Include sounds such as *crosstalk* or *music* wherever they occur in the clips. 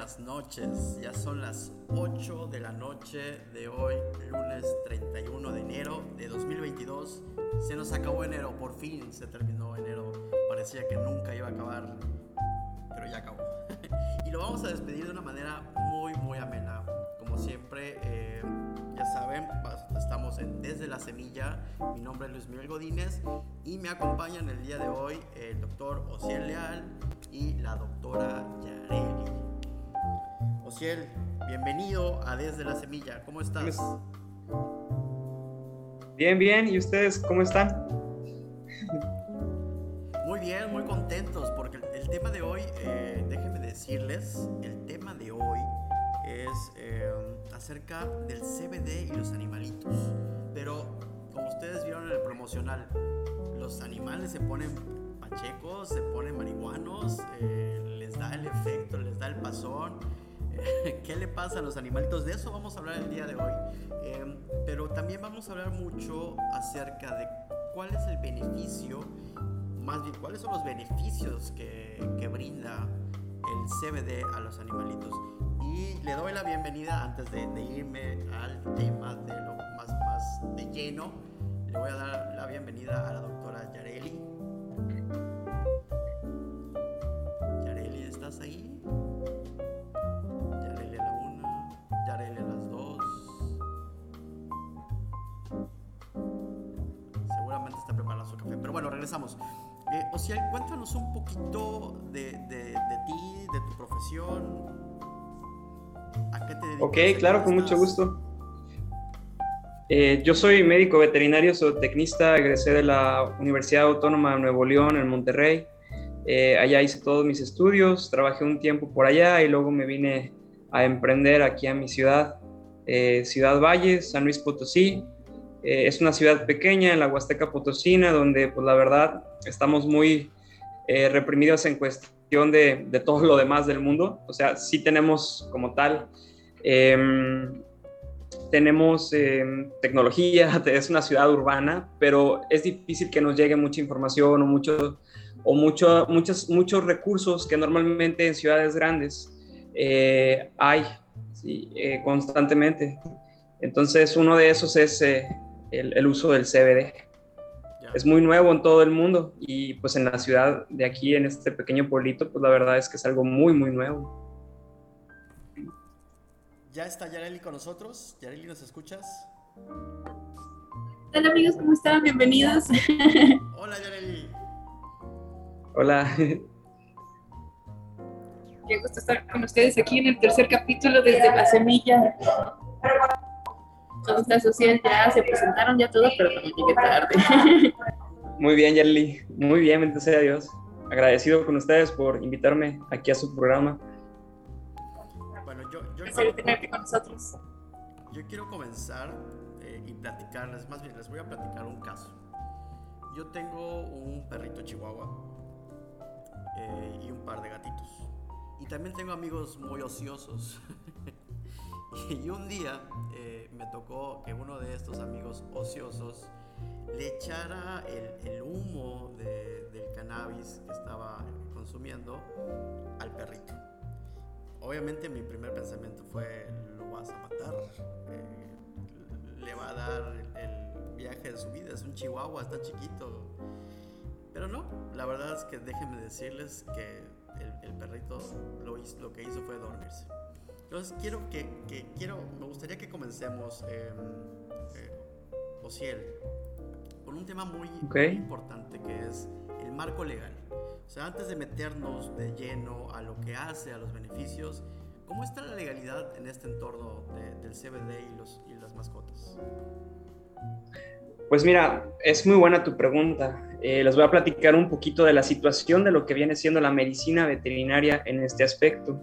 Buenas noches, ya son las 8 de la noche de hoy, lunes 31 de enero de 2022. Se nos acabó enero, por fin se terminó enero. Parecía que nunca iba a acabar, pero ya acabó. *laughs* y lo vamos a despedir de una manera muy, muy amena. Como siempre, eh, ya saben, estamos en Desde la Semilla. Mi nombre es Luis Miguel Godínez y me acompañan el día de hoy el doctor Ociel Leal y la doctora Yareli. Ociel, bienvenido a Desde la Semilla. ¿Cómo estás? Bien, bien. ¿Y ustedes cómo están? Muy bien, muy contentos porque el, tema de hoy, eh, déjenme decirles, el tema de hoy es eh, acerca del CBD y los animalitos. Pero como ustedes vieron en el promocional, los animales se ponen pachecos, se ponen marihuanos, eh, les da el efecto, les da el pasón. *laughs* ¿Qué le pasa a los animalitos? De eso vamos a hablar el día de hoy. Eh, pero también vamos a hablar mucho acerca de cuál es el beneficio, más bien cuáles son los beneficios que, que brinda el CBD a los animalitos. Y le doy la bienvenida antes de, irme al tema de lo más, más de lleno. Le voy a dar la bienvenida a la doctora. Yareli, Pero bueno, regresamos. Eh, o sea, cuéntanos un poquito de, de, de ti, de tu profesión, Ok, claro, con mucho gusto. Eh, yo soy médico veterinario, soy tecnista, egresé de la Universidad Autónoma de Nuevo León en Monterrey. Eh, allá hice todos mis estudios, trabajé un tiempo por allá y luego me vine a emprender aquí a mi ciudad, eh, Ciudad Valle, San Luis Potosí. Es una ciudad pequeña en la Huasteca Potosina, donde pues la verdad estamos muy reprimidos en cuestión de, de todo lo demás del mundo. O sea, sí tenemos como tal Em, tenemos em, tecnología, *laughs* es una ciudad urbana, pero es difícil que nos llegue mucha información o, mucho, o mucho, muchos, muchos recursos que normalmente en ciudades grandes eh, hay eh, constantemente. Entonces, uno de esos es eh, el, el, uso del CBD. Es muy nuevo en todo el mundo y pues en la ciudad de aquí, en este pequeño pueblito, pues la verdad es que es algo muy, muy nuevo. Ya está Yareli con nosotros. Yareli, ¿nos escuchas? Hola amigos, ¿cómo están? Bienvenidos. *laughs* Hola Yareli. Hola. Qué gusto estar con ustedes aquí en el tercer capítulo desde la semilla. Todos la social ya se presentaron ya todo, pero también llegué tarde. *laughs* Muy bien, Yareli. Muy bien, bendito sea Dios. Agradecido con ustedes por invitarme aquí a su programa con nosotros. Yo quiero comenzar eh, y platicarles, más bien les voy a platicar un caso. Yo tengo un perrito chihuahua eh, y un par de gatitos. Y también tengo amigos muy ociosos. *laughs* *laughs* y un día eh, me tocó que uno de estos amigos ociosos le echara el, humo del cannabis que estaba consumiendo al perrito obviamente mi primer pensamiento fue, lo vas a matar, eh, le va a dar el viaje de su vida, es un chihuahua, está chiquito. Pero no, la verdad es que déjenme decirles que el, perrito lo, hizo, lo que hizo fue dormirse. Entonces quiero que, quiero, me gustaría que comencemos, eh, eh, Ociel, con un tema muy, muy importante que es el marco legal. O sea, antes de meternos de lleno a lo que hace, a los beneficios, ¿cómo está la legalidad en este entorno del CBD y, los, y las mascotas? Pues mira, es muy buena tu pregunta. Eh, les voy a platicar un poquito de la situación de lo que viene siendo la medicina veterinaria en este aspecto.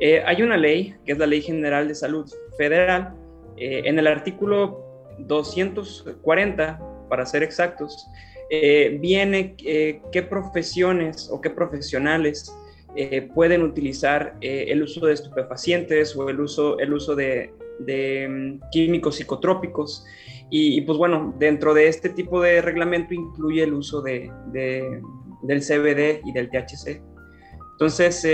Eh, hay una ley, que es la Ley General de Salud Federal, eh, en el artículo 240, para ser exactos, eh, viene eh, qué profesiones o qué profesionales eh, pueden utilizar el uso de estupefacientes o el uso, el uso de, mm, químicos psicotrópicos. Y, pues bueno, dentro de este tipo de reglamento incluye el uso de, del CBD y del THC. Entonces,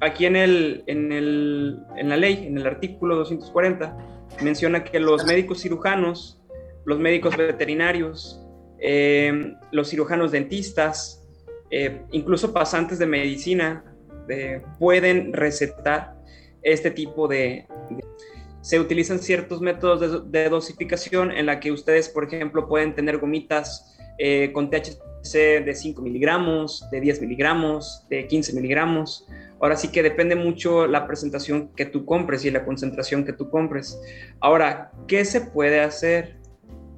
aquí en, el, en, el, en la ley, en el artículo 240, menciona que los médicos cirujanos, los médicos veterinarios, eh, los cirujanos dentistas, eh, incluso pasantes de medicina, pueden recetar este tipo de, Se utilizan ciertos métodos de, dosificación en la que ustedes, por ejemplo, pueden tener gomitas eh, con THC de 5 miligramos, de 10 miligramos, de 15 miligramos. Ahora sí que depende mucho la presentación que tú compres y la concentración que tú compres. Ahora, ¿qué se puede hacer?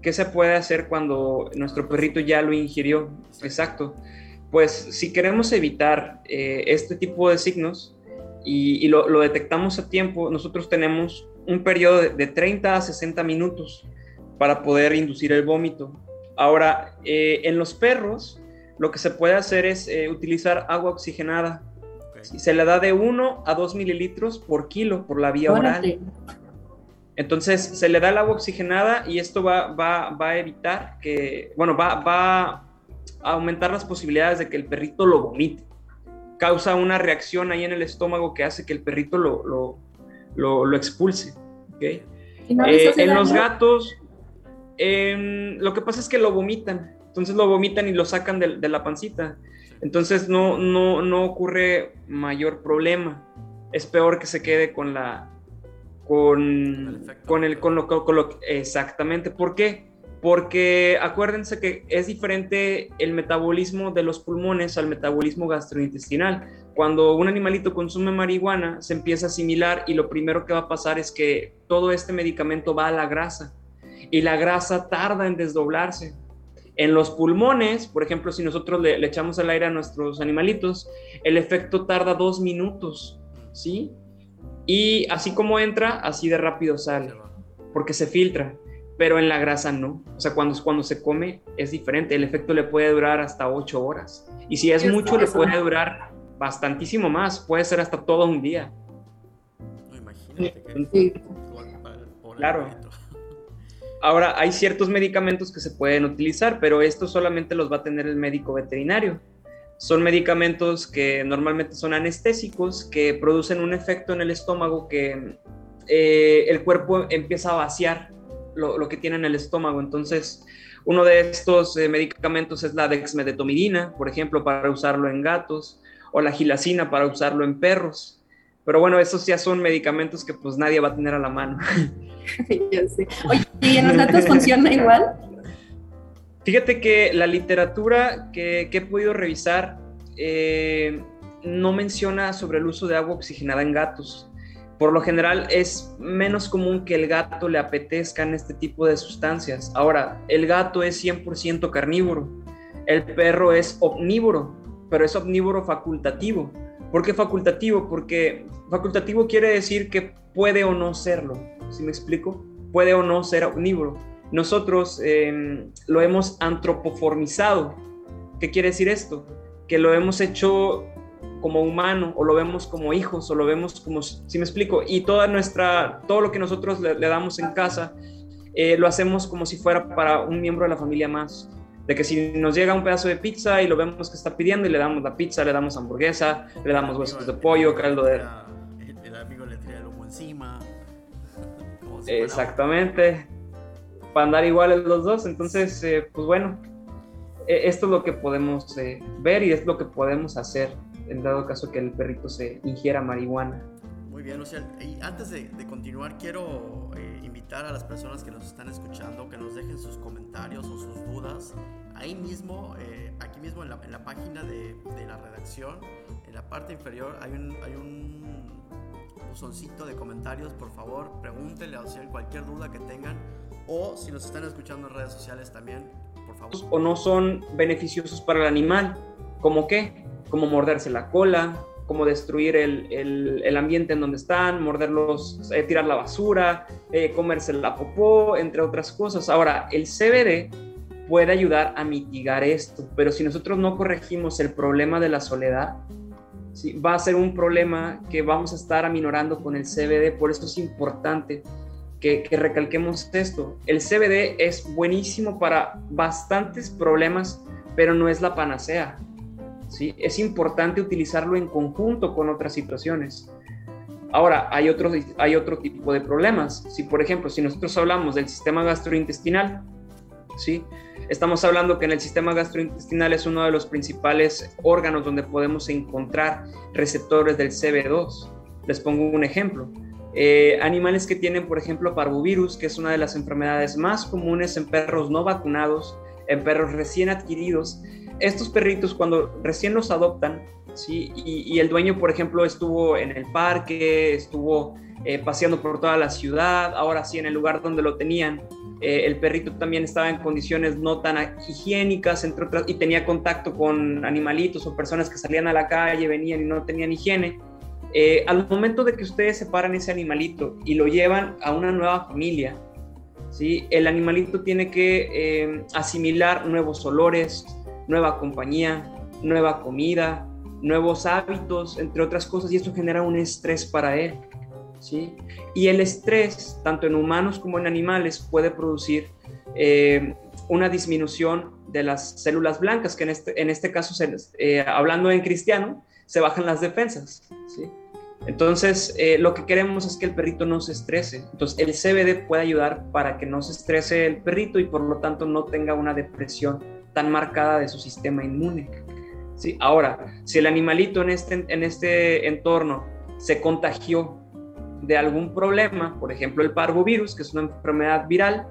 ¿Qué se puede hacer cuando nuestro perrito ya lo ingirió? Exacto. Pues si queremos evitar eh, este tipo de signos y, lo, detectamos a tiempo, nosotros tenemos un periodo de, 30 a 60 minutos para poder inducir el vómito. Ahora, eh, en los perros, lo que se puede hacer es eh, utilizar agua oxigenada se le da de 1 a 2 mililitros por kilo por la vía oral. Entonces se le da el agua oxigenada y esto va, va, va a evitar que, bueno, va, va, a aumentar las posibilidades de que el perrito lo vomite. Causa una reacción ahí en el estómago que hace que el perrito lo, lo, lo, expulse. ¿okay? Eh, en los gatos, em, lo que pasa es que lo vomitan. Entonces lo vomitan y lo sacan de, de la pancita. Entonces no, no, no ocurre mayor problema. Es peor que se quede con la con, con el con lo, con lo exactamente. ¿Por qué? Porque acuérdense que es diferente el metabolismo de los pulmones al metabolismo gastrointestinal. Cuando un animalito consume marihuana, se empieza a asimilar y lo primero que va a pasar es que todo este medicamento va a la grasa y la grasa tarda en desdoblarse. En los pulmones, por ejemplo, si nosotros le, echamos el aire a nuestros animalitos, el efecto tarda dos minutos, ¿sí? Y así como entra, así de rápido sale, porque se filtra, pero en la grasa no. O sea, cuando, cuando se come es diferente, el efecto le puede durar hasta ocho horas. Y si es mucho, le puede durar bastantísimo más, puede ser hasta todo un día. No, imagínate que Claro. Ahora, hay ciertos medicamentos que se pueden utilizar, pero estos solamente los va a tener el médico veterinario. Son medicamentos que normalmente son anestésicos, que producen un efecto en el estómago que eh, el cuerpo empieza a vaciar lo, que tiene en el estómago. Entonces, uno de estos eh, medicamentos es la dexmedetomidina, por ejemplo, para usarlo en gatos, o la gilacina para usarlo en perros. Pero bueno, esos ya son medicamentos que pues nadie va a tener a la mano. *laughs* Oye, ¿y en los datos *laughs* funciona igual? Fíjate que la literatura que, he podido revisar eh, no menciona sobre el uso de agua oxigenada en gatos. Por lo general es menos común que el gato le apetezcan este tipo de sustancias. Ahora, el gato es 100% carnívoro, el perro es omnívoro, pero es omnívoro facultativo. ¿Por qué facultativo? Porque facultativo quiere decir que puede o no serlo. ¿Sí me explico? Puede o no ser omnívoro. Nosotros em, lo hemos antropoformizado. ¿Qué quiere decir esto? Que lo hemos hecho como humano o lo vemos como hijos o lo vemos como, si me explico, y toda nuestra, todo lo que nosotros le, damos en casa, eh, lo hacemos como si fuera para un miembro de la familia más. De que si nos llega un pedazo de pizza y lo vemos que está pidiendo y le damos la pizza, le damos hamburguesa, le damos huesos de pollo, caldo de... El amigo le trae el humo encima. Exactamente. Para andar iguales los dos. Entonces, eh, pues bueno, e, esto es lo que podemos eh, ver y es lo que podemos hacer en dado caso que el perrito se ingiera marihuana. Muy bien, Luciano. Y antes de, continuar, quiero eh, invitar a las personas que nos están escuchando que nos dejen sus comentarios o sus dudas. Ahí mismo, aquí mismo en la, en la página de, de, la redacción, en la parte inferior hay un, hay un buzoncito de comentarios, por favor, pregúntenle o sea, cualquier duda que tengan o si nos están escuchando en redes sociales también, por favor. O no son beneficiosos para el animal, ¿como qué? Como morderse la cola, como destruir el, el, el ambiente en donde están, morderlos, eh, tirar la basura, eh, comerse la popó, entre otras cosas. Ahora, el CBD puede ayudar a mitigar esto, pero si nosotros no corregimos el problema de la soledad, va a ser un problema que vamos a estar aminorando con el CBD, por eso es importante que, recalquemos esto. El CBD es buenísimo para bastantes problemas, pero no es la panacea. ¿sí? Es importante utilizarlo en conjunto con otras situaciones. Ahora, hay otro, hay otro tipo de problemas. Si, por ejemplo, si nosotros hablamos del sistema gastrointestinal, ¿sí? Estamos hablando que en el sistema gastrointestinal es uno de los principales órganos donde podemos encontrar receptores del CB2. Les pongo un ejemplo. Eh, animales que tienen, por ejemplo, parvovirus, que es una de las enfermedades más comunes en perros no vacunados, en perros recién adquiridos. Estos perritos cuando recién los adoptan, ¿sí? y, el dueño, por ejemplo, estuvo en el parque, estuvo eh, paseando por toda la ciudad, ahora sí en el lugar donde lo tenían, eh, el perrito también estaba en condiciones no tan higiénicas, entre otras, y tenía contacto con animalitos o personas que salían a la calle, venían y no tenían higiene. Eh, al momento de que ustedes separan ese animalito y lo llevan a una nueva familia, ¿sí? el animalito tiene que asimilar nuevos olores, nueva compañía, nueva comida, nuevos hábitos, entre otras cosas, y esto genera un estrés para él. ¿sí? Y el estrés, tanto en humanos como en animales, puede producir eh, una disminución de las células blancas, que en este, en este caso, eh, hablando en cristiano, se bajan las defensas. ¿sí? Entonces, eh, lo que queremos es que el perrito no se estrese. Entonces, el CBD puede ayudar para que no se estrese el perrito y por lo tanto no tenga una depresión tan marcada de su sistema inmune. ¿sí? Ahora, si el animalito en este, en este entorno se contagió de algún problema, por ejemplo el parvovirus, que es una enfermedad viral,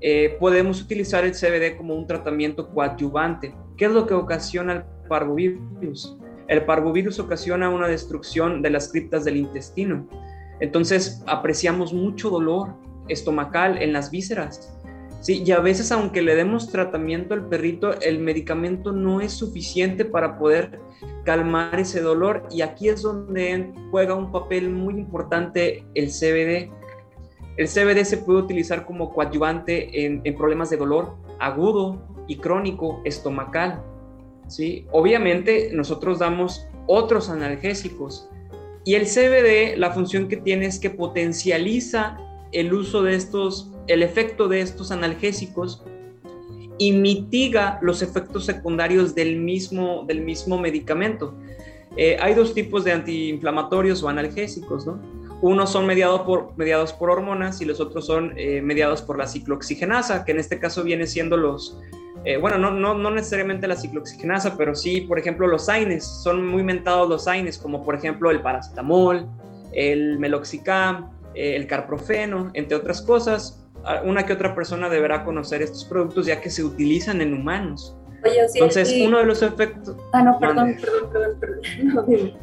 eh, podemos utilizar el CBD como un tratamiento coadyuvante. ¿Qué es lo que ocasiona el parvovirus? El parvovirus ocasiona una destrucción de las criptas del intestino. Entonces apreciamos mucho dolor estomacal en las vísceras. Sí, y a veces aunque le demos tratamiento al perrito, el medicamento no es suficiente para poder calmar ese dolor y aquí es donde juega un papel muy importante el CBD. El CBD se puede utilizar como coadyuvante en, problemas de dolor agudo y crónico estomacal. ¿sí? Obviamente nosotros damos otros analgésicos y el CBD la función que tiene es que potencializa el uso de estos, el efecto de estos analgésicos y mitiga los efectos secundarios del mismo, del mismo medicamento. Eh, hay dos tipos de antiinflamatorios o analgésicos, ¿no? Unos son mediados por, mediados por hormonas y los otros son eh, mediados por la ciclooxigenasa, que en este caso viene siendo los, eh, bueno, no, no, no, necesariamente la ciclooxigenasa, pero sí, por ejemplo, los AINES, son muy mentados los AINES, como por ejemplo el paracetamol, el meloxicam, el carprofeno, entre otras cosas, una que otra persona deberá conocer estos productos ya que se utilizan en humanos. Oye, sí, Entonces, uno de los efectos... Ah, no, perdón, perdón, perdón, perdón. *laughs* No, dime.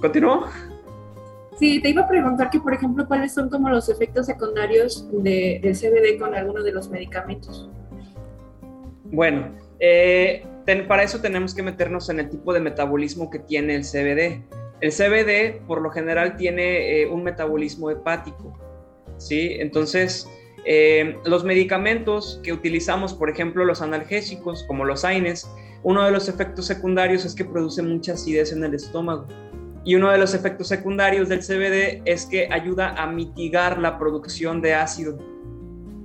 ¿Continúo? Sí, te iba a preguntar que, por ejemplo, cuáles son como los efectos secundarios de, del CBD con alguno de los medicamentos. Bueno, eh, para eso tenemos que meternos en el tipo de metabolismo que tiene el CBD. El CBD, por lo general, tiene eh, un metabolismo hepático. ¿Sí? Entonces, eh, los medicamentos que utilizamos, por ejemplo, los analgésicos, como los AINES, uno de los efectos secundarios es que produce mucha acidez en el estómago. Y uno de los efectos secundarios del CBD es que ayuda a mitigar la producción de ácido.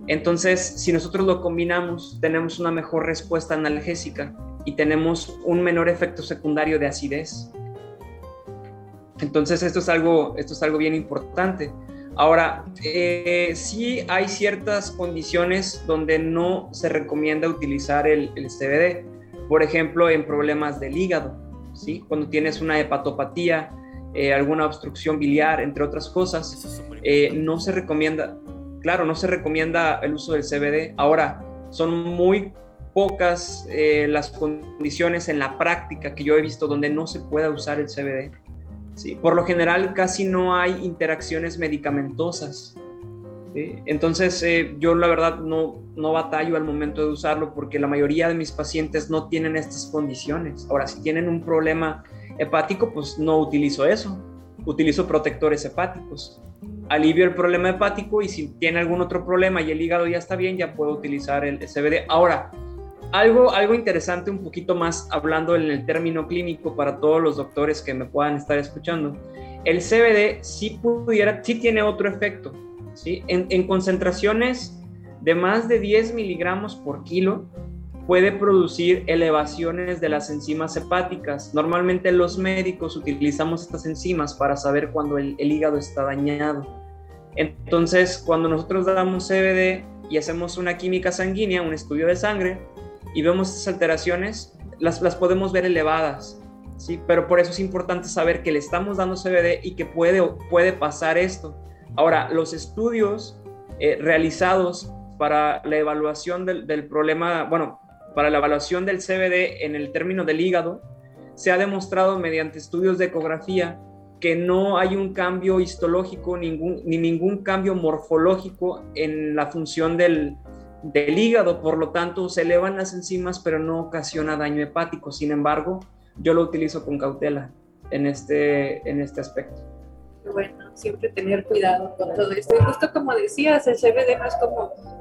Entonces, si nosotros lo combinamos, tenemos una mejor respuesta analgésica y tenemos un menor efecto secundario de acidez. Entonces, esto es algo, esto es algo bien importante. Ahora, eh, sí hay ciertas condiciones donde no se recomienda utilizar el, CBD. Por ejemplo, en problemas del hígado, ¿sí? Cuando tienes una hepatopatía, eh, alguna obstrucción biliar, entre otras cosas, eh, no se recomienda, claro, no se recomienda el uso del CBD. Ahora, son muy pocas las condiciones en la práctica que yo he visto donde no se pueda usar el CBD. ¿Sí? Por lo general casi no hay interacciones medicamentosas. Entonces eh, yo la verdad no, no batallo al momento de usarlo porque la mayoría de mis pacientes no tienen estas condiciones. Ahora, si tienen un problema hepático, pues no utilizo eso. Utilizo protectores hepáticos. Alivio el problema hepático y si tiene algún otro problema y el hígado ya está bien, ya puedo utilizar el CBD. Ahora, algo, algo interesante, un poquito más hablando en el término clínico para todos los doctores que me puedan estar escuchando. El CBD sí pudiera, sí tiene otro efecto, ¿sí? En, en concentraciones de más de 10 miligramos por kilo, puede producir elevaciones de las enzimas hepáticas. Normalmente los médicos utilizamos estas enzimas para saber cuando el, hígado está dañado. Entonces, cuando nosotros damos CBD y hacemos una química sanguínea, un estudio de sangre, y vemos estas alteraciones, las, las podemos ver elevadas. ¿sí? Pero por eso es importante saber que le estamos dando CBD y que puede, puede pasar esto. Ahora, los estudios eh, realizados para la evaluación del, del, problema, bueno, para la evaluación del CBD en el término del hígado, se ha demostrado mediante estudios de ecografía que no hay un cambio histológico ningún, ni ningún cambio morfológico en la función del, del hígado, por lo tanto se elevan las enzimas pero no ocasiona daño hepático. Sin embargo, yo lo utilizo con cautela en este, en este aspecto. Bueno, siempre tener cuidado con todo esto. Y justo como decías, el CBD no es como